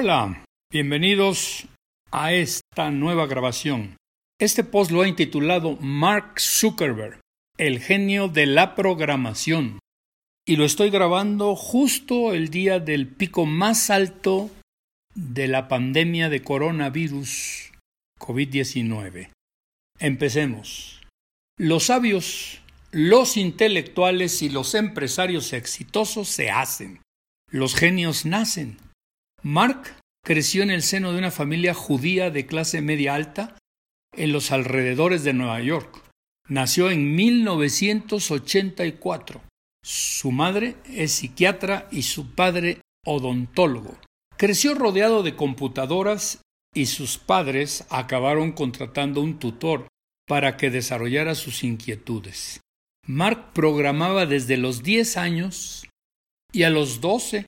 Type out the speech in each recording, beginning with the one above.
Hola, bienvenidos a esta nueva grabación. Este post lo ha intitulado Mark Zuckerberg, el genio de la programación. Y lo estoy grabando justo el día del pico más alto de la pandemia de coronavirus COVID-19. Empecemos. Los sabios, los intelectuales y los empresarios exitosos se hacen. Los genios nacen. Mark creció en el seno de una familia judía de clase media alta en los alrededores de Nueva York. Nació en 1984. Su madre es psiquiatra y su padre odontólogo. Creció rodeado de computadoras y sus padres acabaron contratando un tutor para que desarrollara sus inquietudes. Mark programaba desde los 10 años y a los 12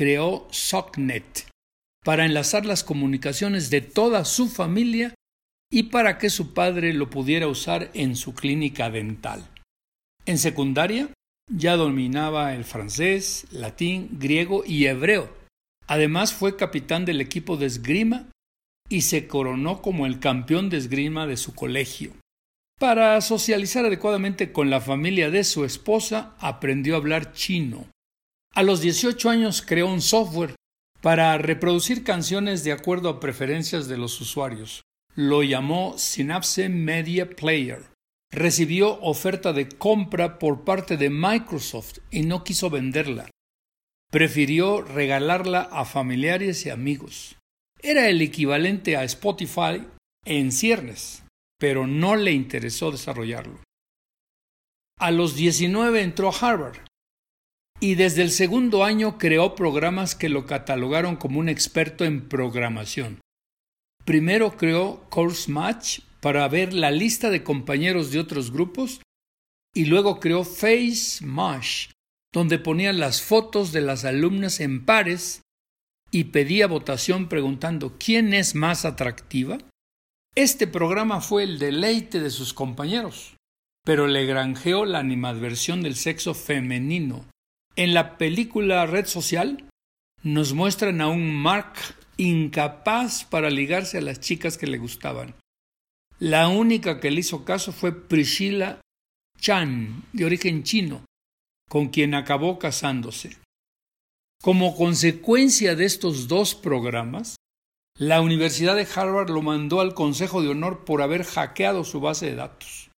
creó SOCNET para enlazar las comunicaciones de toda su familia y para que su padre lo pudiera usar en su clínica dental. En secundaria ya dominaba el francés, latín, griego y hebreo. Además fue capitán del equipo de esgrima y se coronó como el campeón de esgrima de su colegio. Para socializar adecuadamente con la familia de su esposa, aprendió a hablar chino. A los 18 años creó un software para reproducir canciones de acuerdo a preferencias de los usuarios. Lo llamó Synapse Media Player. Recibió oferta de compra por parte de Microsoft y no quiso venderla. Prefirió regalarla a familiares y amigos. Era el equivalente a Spotify en ciernes, pero no le interesó desarrollarlo. A los 19 entró a Harvard y desde el segundo año creó programas que lo catalogaron como un experto en programación. Primero creó Course Match para ver la lista de compañeros de otros grupos y luego creó Face Match, donde ponía las fotos de las alumnas en pares y pedía votación preguntando quién es más atractiva. Este programa fue el deleite de sus compañeros, pero le granjeó la animadversión del sexo femenino, en la película Red Social nos muestran a un Mark incapaz para ligarse a las chicas que le gustaban. La única que le hizo caso fue Priscilla Chan, de origen chino, con quien acabó casándose. Como consecuencia de estos dos programas, la Universidad de Harvard lo mandó al Consejo de Honor por haber hackeado su base de datos.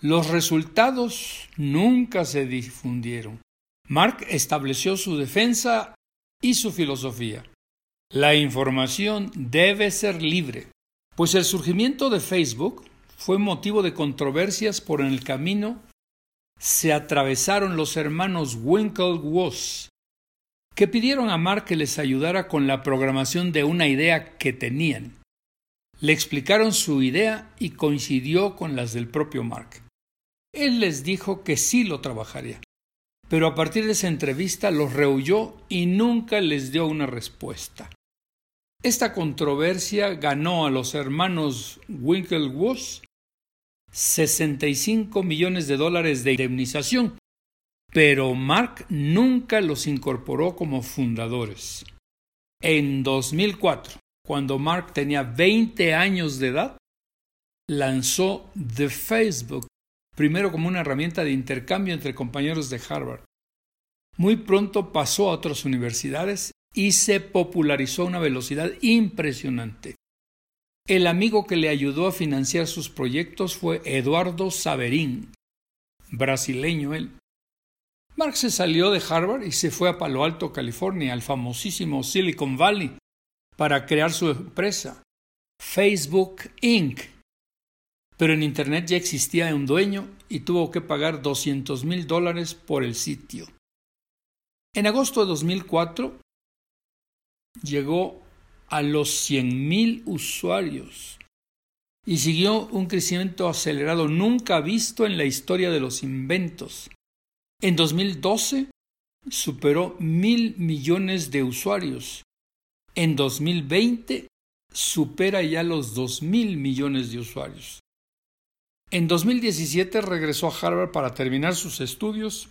Los resultados nunca se difundieron. Mark estableció su defensa y su filosofía. La información debe ser libre, pues el surgimiento de Facebook fue motivo de controversias por el camino se atravesaron los hermanos Winklevoss, que pidieron a Mark que les ayudara con la programación de una idea que tenían. Le explicaron su idea y coincidió con las del propio Mark. Él les dijo que sí lo trabajaría pero a partir de esa entrevista los rehuyó y nunca les dio una respuesta. Esta controversia ganó a los hermanos Winklevoss 65 millones de dólares de indemnización, pero Mark nunca los incorporó como fundadores. En 2004, cuando Mark tenía 20 años de edad, lanzó The Facebook primero como una herramienta de intercambio entre compañeros de Harvard. Muy pronto pasó a otras universidades y se popularizó a una velocidad impresionante. El amigo que le ayudó a financiar sus proyectos fue Eduardo Saverín, brasileño él. Marx se salió de Harvard y se fue a Palo Alto, California, al famosísimo Silicon Valley, para crear su empresa, Facebook Inc., pero en Internet ya existía un dueño y tuvo que pagar 200 mil dólares por el sitio. En agosto de 2004 llegó a los 100 mil usuarios y siguió un crecimiento acelerado nunca visto en la historia de los inventos. En 2012 superó mil millones de usuarios. En 2020 supera ya los dos mil millones de usuarios. En 2017 regresó a Harvard para terminar sus estudios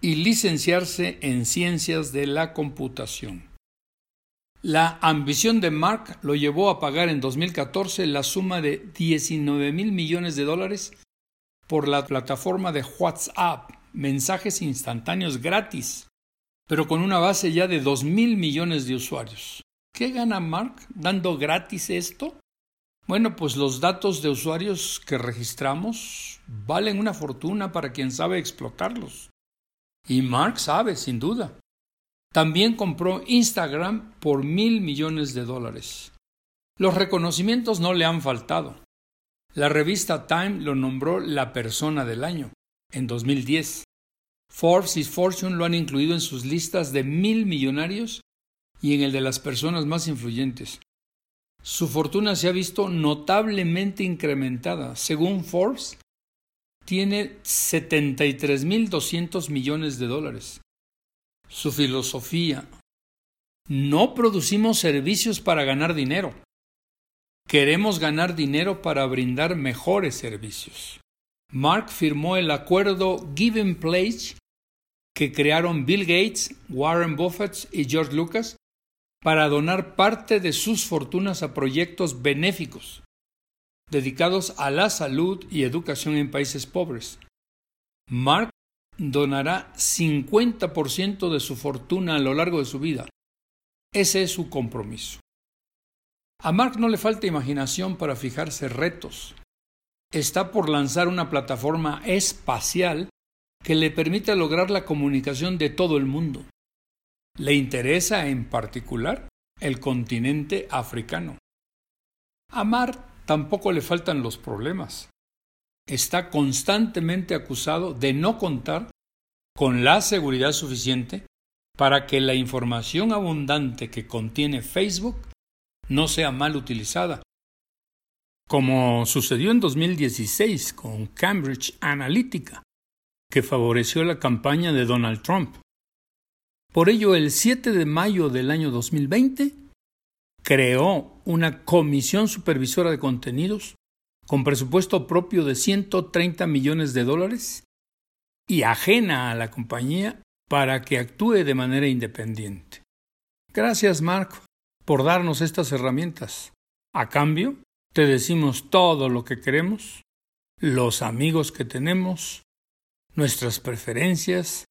y licenciarse en Ciencias de la Computación. La ambición de Mark lo llevó a pagar en 2014 la suma de 19 mil millones de dólares por la plataforma de WhatsApp, mensajes instantáneos gratis, pero con una base ya de 2 mil millones de usuarios. ¿Qué gana Mark dando gratis esto? Bueno, pues los datos de usuarios que registramos valen una fortuna para quien sabe explotarlos. Y Mark sabe, sin duda. También compró Instagram por mil millones de dólares. Los reconocimientos no le han faltado. La revista Time lo nombró la persona del año en 2010. Forbes y Fortune lo han incluido en sus listas de mil millonarios y en el de las personas más influyentes. Su fortuna se ha visto notablemente incrementada. Según Forbes, tiene 73.200 millones de dólares su filosofía. No producimos servicios para ganar dinero. Queremos ganar dinero para brindar mejores servicios. Mark firmó el acuerdo Given Pledge que crearon Bill Gates, Warren Buffett y George Lucas para donar parte de sus fortunas a proyectos benéficos dedicados a la salud y educación en países pobres. Mark donará 50% de su fortuna a lo largo de su vida. Ese es su compromiso. A Mark no le falta imaginación para fijarse retos. Está por lanzar una plataforma espacial que le permita lograr la comunicación de todo el mundo. Le interesa en particular el continente africano. A Mark tampoco le faltan los problemas está constantemente acusado de no contar con la seguridad suficiente para que la información abundante que contiene Facebook no sea mal utilizada, como sucedió en 2016 con Cambridge Analytica, que favoreció la campaña de Donald Trump. Por ello, el 7 de mayo del año 2020, creó una comisión supervisora de contenidos con presupuesto propio de 130 millones de dólares y ajena a la compañía para que actúe de manera independiente. Gracias, Mark, por darnos estas herramientas. A cambio, te decimos todo lo que queremos, los amigos que tenemos, nuestras preferencias,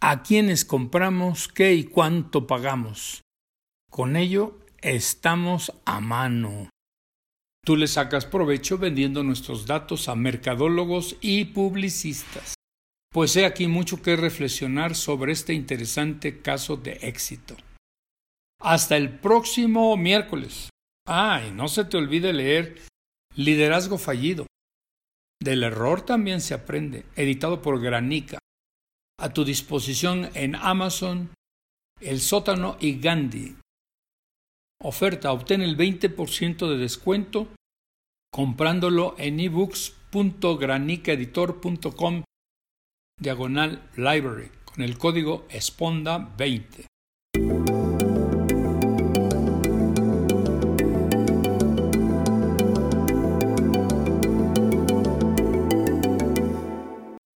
a quienes compramos, qué y cuánto pagamos. Con ello estamos a mano. Tú le sacas provecho vendiendo nuestros datos a mercadólogos y publicistas. Pues he aquí mucho que reflexionar sobre este interesante caso de éxito. Hasta el próximo miércoles. Ah, y no se te olvide leer Liderazgo Fallido. Del error también se aprende, editado por Granica. A tu disposición en Amazon, El Sótano y Gandhi. Oferta, obtén el 20% de descuento comprándolo en ebooks.granicaeditor.com diagonal library con el código esponda 20.